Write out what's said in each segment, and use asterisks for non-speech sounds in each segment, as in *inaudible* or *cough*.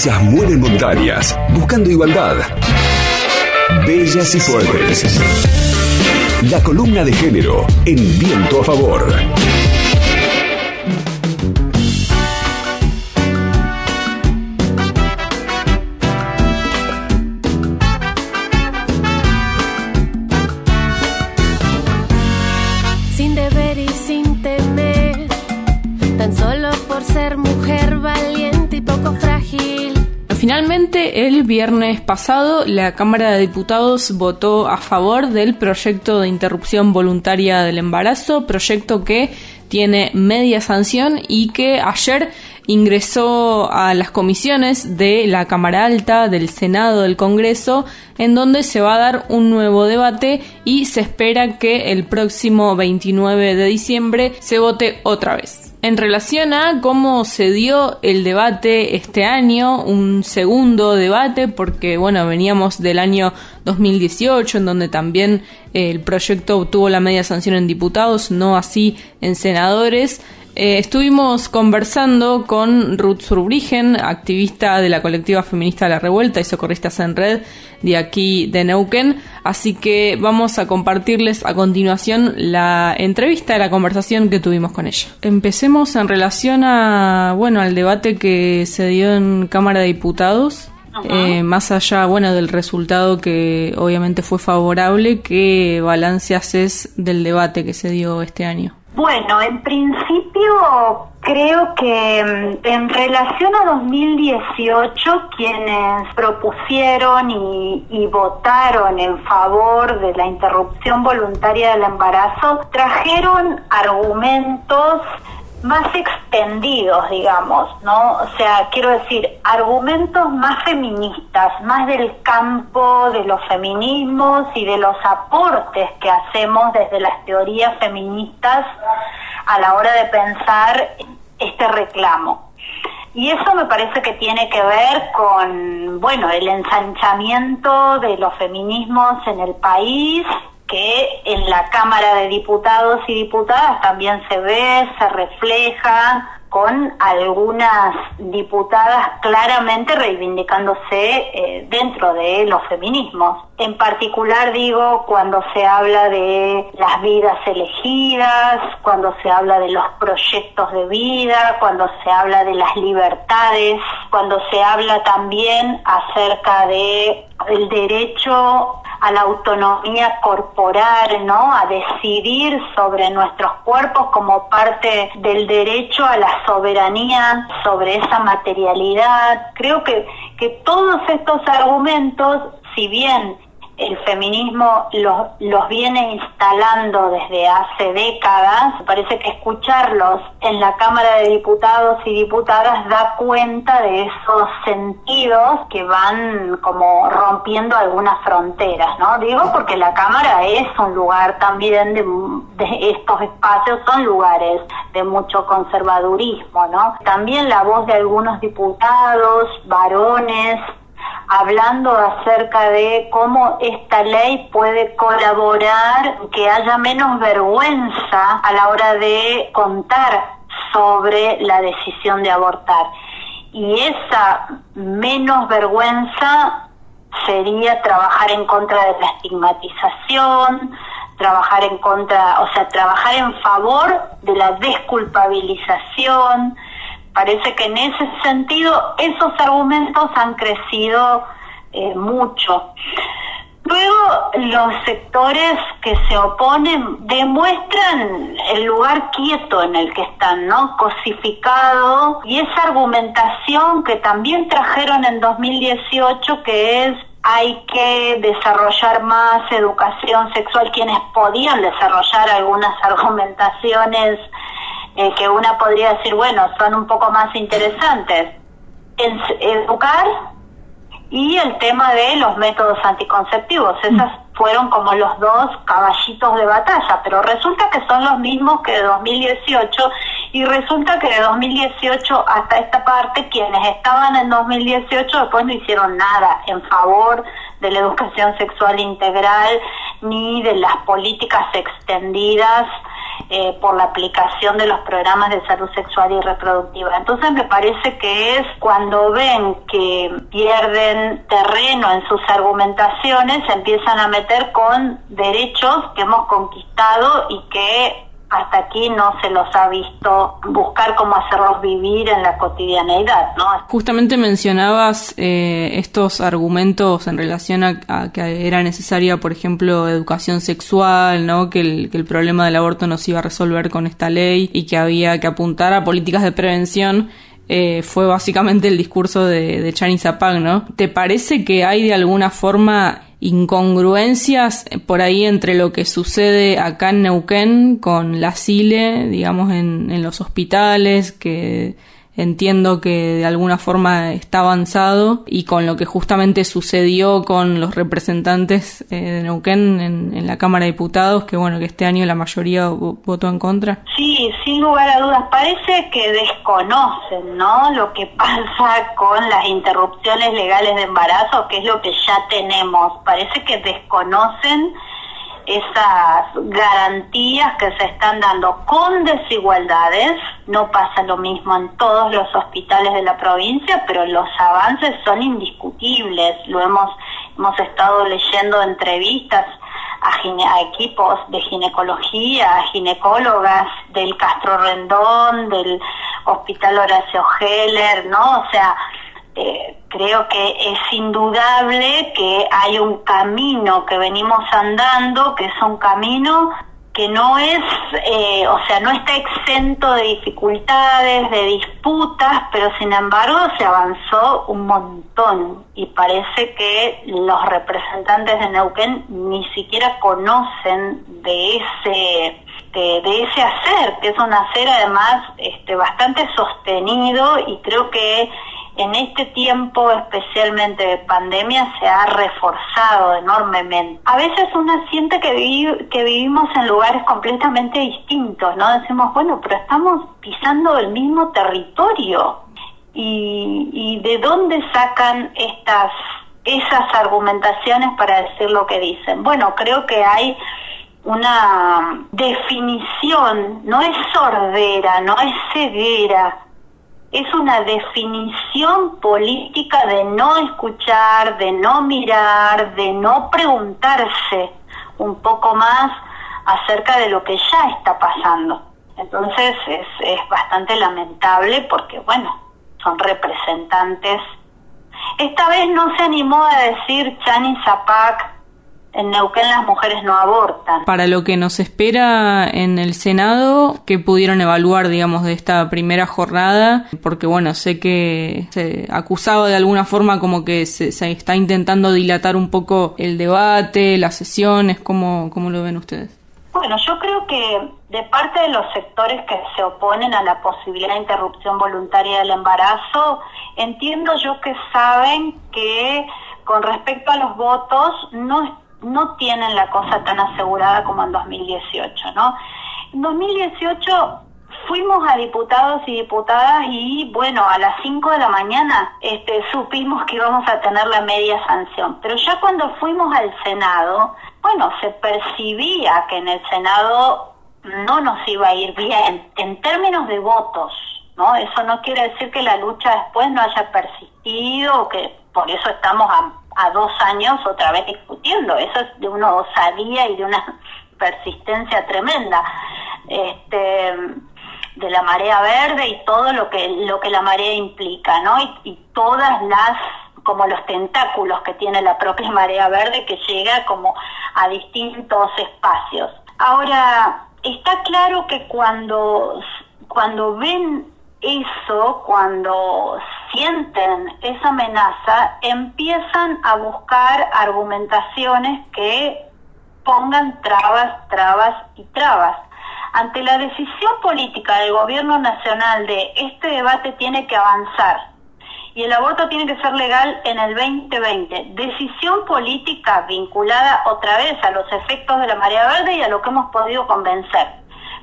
Ellas mueren montañas, buscando igualdad. Bellas y fuertes. La columna de género en viento a favor. Finalmente, el viernes pasado, la Cámara de Diputados votó a favor del proyecto de interrupción voluntaria del embarazo, proyecto que tiene media sanción y que ayer ingresó a las comisiones de la Cámara Alta, del Senado, del Congreso, en donde se va a dar un nuevo debate y se espera que el próximo 29 de diciembre se vote otra vez. En relación a cómo se dio el debate este año, un segundo debate, porque bueno, veníamos del año 2018, en donde también eh, el proyecto obtuvo la media sanción en diputados, no así en senadores. Eh, estuvimos conversando con Ruth Surbrigen, activista de la colectiva feminista La Revuelta y Socorristas en Red de aquí de Neuquén. Así que vamos a compartirles a continuación la entrevista, la conversación que tuvimos con ella. Empecemos en relación a, bueno, al debate que se dio en Cámara de Diputados. Eh, más allá, bueno, del resultado que obviamente fue favorable, ¿qué balance haces del debate que se dio este año? Bueno, en principio creo que mm, en relación a 2018, quienes propusieron y, votaron en favor de la interrupción voluntaria del embarazo trajeron argumentos más extendidos, digamos, ¿no? O sea, quiero decir, argumentos más feministas, más del campo de los feminismos y de los aportes que hacemos desde las teorías feministas a la hora de pensar este reclamo. Y eso me parece que tiene que ver con, bueno, el ensanchamiento de los feminismos en el país, que en la Cámara de Diputados y Diputadas también se ve, se refleja con algunas diputadas claramente reivindicándose eh, dentro de los feminismos. En particular digo cuando se habla de las vidas elegidas, cuando se habla de los proyectos de vida, cuando se habla de las libertades, cuando se habla también acerca de el derecho a la autonomía corporal, ¿no? A decidir sobre nuestros cuerpos como parte del derecho a la soberanía sobre esa materialidad. Creo que, que todos estos argumentos, si bien el feminismo los, los viene instalando desde hace décadas. Parece que escucharlos en la Cámara de Diputados y Diputadas da cuenta de esos sentidos que van como rompiendo algunas fronteras, ¿no? Digo porque la Cámara es un lugar también de, de estos espacios, son lugares de mucho conservadurismo, ¿no? También la voz de algunos diputados, varones, hablando acerca de cómo esta ley puede colaborar, que haya menos vergüenza a la hora de contar sobre la decisión de abortar. Y esa menos vergüenza sería trabajar en contra de la estigmatización, trabajar en contra, o sea, trabajar en favor de la desculpabilización, Parece que en ese sentido esos argumentos han crecido eh, mucho. Luego los sectores que se oponen demuestran el lugar quieto en el que están, ¿no? Cosificado y esa argumentación que también trajeron en 2018 que es hay que desarrollar más educación sexual, quienes podían desarrollar algunas *laughs* argumentaciones eh, que una podría decir, bueno, son un poco más interesantes. En, educar y el tema de los métodos anticonceptivos. Esas fueron como los dos caballitos de batalla, pero resulta que son los mismos que de 2018 y resulta que de 2018 hasta esta parte quienes estaban en 2018 después no hicieron nada en favor de la educación sexual integral ni de las políticas extendidas eh, por la aplicación de los programas de salud sexual y reproductiva. Entonces me parece que es cuando ven que pierden terreno en sus argumentaciones, se empiezan a meter con derechos que hemos conquistado y que hasta aquí no se los ha visto buscar cómo hacerlos vivir en la cotidianeidad, ¿no? Justamente mencionabas eh, estos argumentos en relación a, que era necesaria, por ejemplo, educación sexual, ¿no? Que el, que el problema del aborto no se iba a resolver con esta ley y que había que apuntar a políticas de prevención. Eh, fue básicamente el discurso de, de Chani Zapag, ¿no? ¿Te parece que hay de alguna forma incongruencias por ahí entre lo que sucede acá en Neuquén con la CILE, digamos, en, en los hospitales, que entiendo que de alguna forma está avanzado y con lo que justamente sucedió con los representantes eh, de Neuquén en, la Cámara de Diputados, que bueno, que este año la mayoría votó en contra. Sí, sin lugar a dudas, parece que desconocen, ¿no? Lo que pasa con las interrupciones legales de embarazo, que es lo que ya tenemos. Parece que desconocen esas garantías que se están dando con desigualdades. No pasa lo mismo en todos los hospitales de la provincia, pero los avances son indiscutibles. Lo hemos, hemos estado leyendo entrevistas a, equipos de ginecología, a ginecólogas del Castro Rendón, del Hospital Horacio Heller, ¿no? O sea, eh, creo que es indudable que hay un camino que venimos andando, que es un camino que no es, eh, o sea, no está exento de dificultades, de disputas, pero sin embargo se avanzó un montón. Y parece que los representantes de Neuquén ni siquiera conocen de ese de, de ese hacer, que es un hacer además este, bastante sostenido y creo que en este tiempo, especialmente de pandemia, se ha reforzado enormemente. A veces uno siente que, vivimos en lugares completamente distintos, ¿no? Decimos, bueno, pero estamos pisando el mismo territorio. ¿Y, y de dónde sacan estas esas argumentaciones para decir lo que dicen? Bueno, creo que hay una definición, no es sordera, no es ceguera, es una definición política de no escuchar, de no mirar, de no preguntarse un poco más acerca de lo que ya está pasando. Entonces es, es bastante lamentable porque, bueno, son representantes. Esta vez no se animó a decir Chani Zapac en Neuquén las mujeres no abortan. Para lo que nos espera en el Senado, ¿qué pudieron evaluar, digamos, de esta primera jornada? Porque, bueno, sé que se acusado de alguna forma como que se, está intentando dilatar un poco el debate, las sesiones, ¿cómo, ¿cómo lo ven ustedes? Bueno, yo creo que de parte de los sectores que se oponen a la posibilidad de interrupción voluntaria del embarazo, entiendo yo que saben que con respecto a los votos no no tienen la cosa tan asegurada como en 2018, ¿no? En 2018 fuimos a diputados y diputadas y bueno, a las 5 de la mañana este, supimos que íbamos a tener la media sanción. Pero ya cuando fuimos al Senado, bueno, se percibía que en el Senado no nos iba a ir bien en términos de votos, ¿no? Eso no quiere decir que la lucha después no haya persistido que por eso estamos a a dos años otra vez discutiendo. Eso es de una osadía y de una persistencia tremenda. Este, de la marea verde y todo lo que lo que la marea implica, ¿no? Y, todas las como los tentáculos que tiene la propia marea verde que llega como a distintos espacios. Ahora, está claro que cuando cuando ven eso, cuando sienten esa amenaza, empiezan a buscar argumentaciones que pongan trabas, trabas y trabas. Ante la decisión política del gobierno nacional de este debate tiene que avanzar y el aborto tiene que ser legal en el 2020, decisión política vinculada otra vez a los efectos de la marea verde y a lo que hemos podido convencer.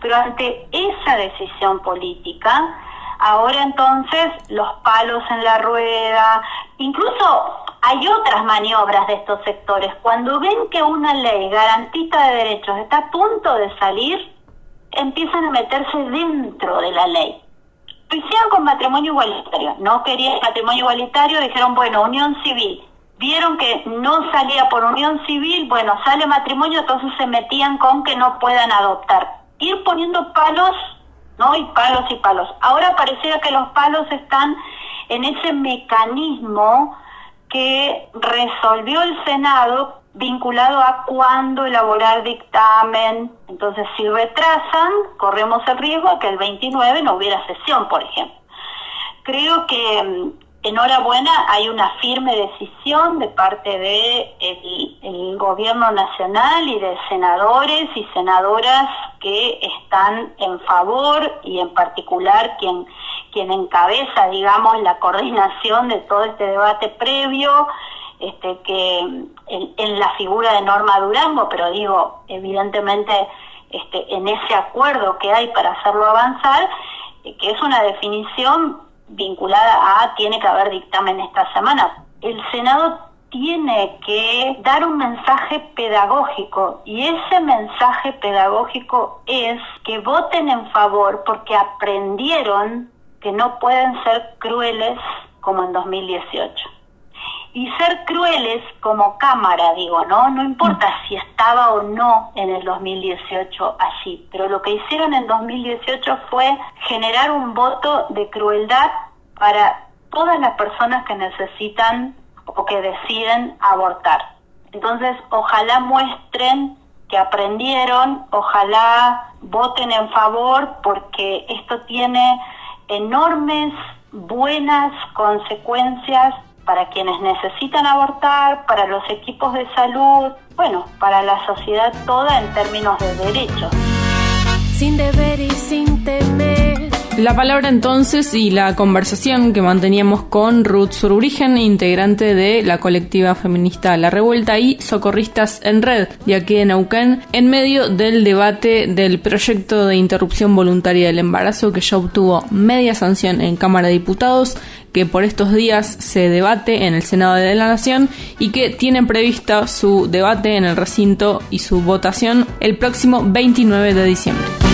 Pero ante esa decisión política, Ahora entonces los palos en la rueda, incluso hay otras maniobras de estos sectores. Cuando ven que una ley garantista de derechos está a punto de salir, empiezan a meterse dentro de la ley. Lo hicieron con matrimonio igualitario, no querían matrimonio igualitario, dijeron, bueno, unión civil. Vieron que no salía por unión civil, bueno, sale matrimonio, entonces se metían con que no puedan adoptar. Ir poniendo palos, ¿no? Y palos y palos. Ahora pareciera que los palos están en ese mecanismo que resolvió el Senado vinculado a cuándo elaborar dictamen. Entonces, si retrasan, corremos el riesgo de que el 29 no hubiera sesión, por ejemplo. Creo que mm, enhorabuena, hay una firme decisión de parte de el, gobierno nacional y de senadores y senadoras que están en favor y en particular quien quien encabeza, digamos, la coordinación de todo este debate previo este, que en, la figura de Norma Durango, pero digo, evidentemente este, en ese acuerdo que hay para hacerlo avanzar, eh, que es una definición vinculada a tiene que haber dictamen esta semana. El Senado tiene que dar un mensaje pedagógico y ese mensaje pedagógico es que voten en favor porque aprendieron que no pueden ser crueles como en 2018 y ser crueles como cámara, digo, ¿no? No importa si estaba o no en el 2018 así, pero lo que hicieron en 2018 fue generar un voto de crueldad para todas las personas que necesitan o que deciden abortar. Entonces, ojalá muestren que aprendieron, ojalá voten en favor porque esto tiene enormes buenas consecuencias para quienes necesitan abortar, para los equipos de salud, bueno, para la sociedad toda en términos de derechos. Sin deber y sin temer. La palabra entonces y la conversación que manteníamos con Ruth Sururigen, integrante de la colectiva feminista La Revuelta y Socorristas en Red de aquí de Neuquén, en medio del debate del proyecto de interrupción voluntaria del embarazo que ya obtuvo media sanción en Cámara de Diputados que por estos días se debate en el Senado de la Nación y que tienen prevista su debate en el recinto y su votación el próximo 29 de diciembre.